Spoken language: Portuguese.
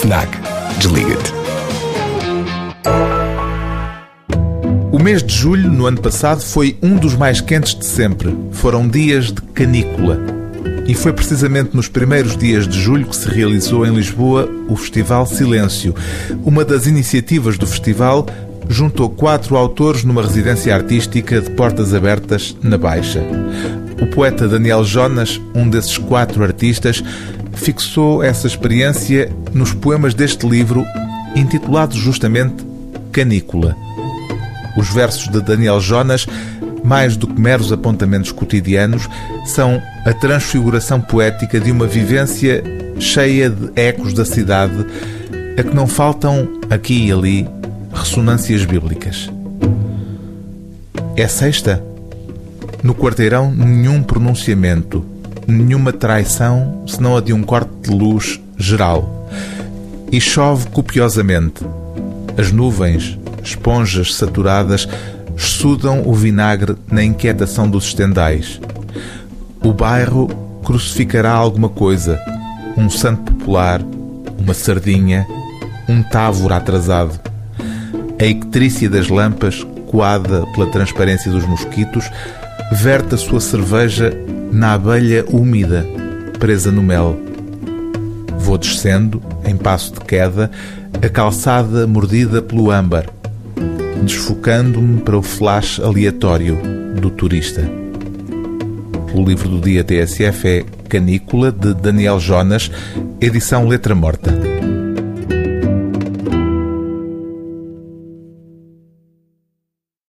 FNAC. Desliga-te. O mês de julho, no ano passado, foi um dos mais quentes de sempre. Foram dias de canícula. E foi precisamente nos primeiros dias de julho que se realizou em Lisboa o Festival Silêncio. Uma das iniciativas do festival juntou quatro autores numa residência artística de portas abertas na Baixa. O poeta Daniel Jonas, um desses quatro artistas, fixou essa experiência nos poemas deste livro, intitulado justamente Canícula. Os versos de Daniel Jonas, mais do que meros apontamentos cotidianos, são a transfiguração poética de uma vivência cheia de ecos da cidade, a que não faltam, aqui e ali, ressonâncias bíblicas. É sexta? No quarteirão, nenhum pronunciamento, nenhuma traição, senão a de um corte de luz geral. E chove copiosamente. As nuvens, esponjas saturadas, sudam o vinagre na inquietação dos estendais. O bairro crucificará alguma coisa, um santo popular, uma sardinha, um távora atrasado. A ictrícia das lampas, coada pela transparência dos mosquitos, verte a sua cerveja na abelha úmida, presa no mel. Vou descendo, em passo de queda, a calçada mordida pelo âmbar, desfocando-me para o flash aleatório do turista. O livro do dia TSF é Canícula, de Daniel Jonas, edição Letra Morta.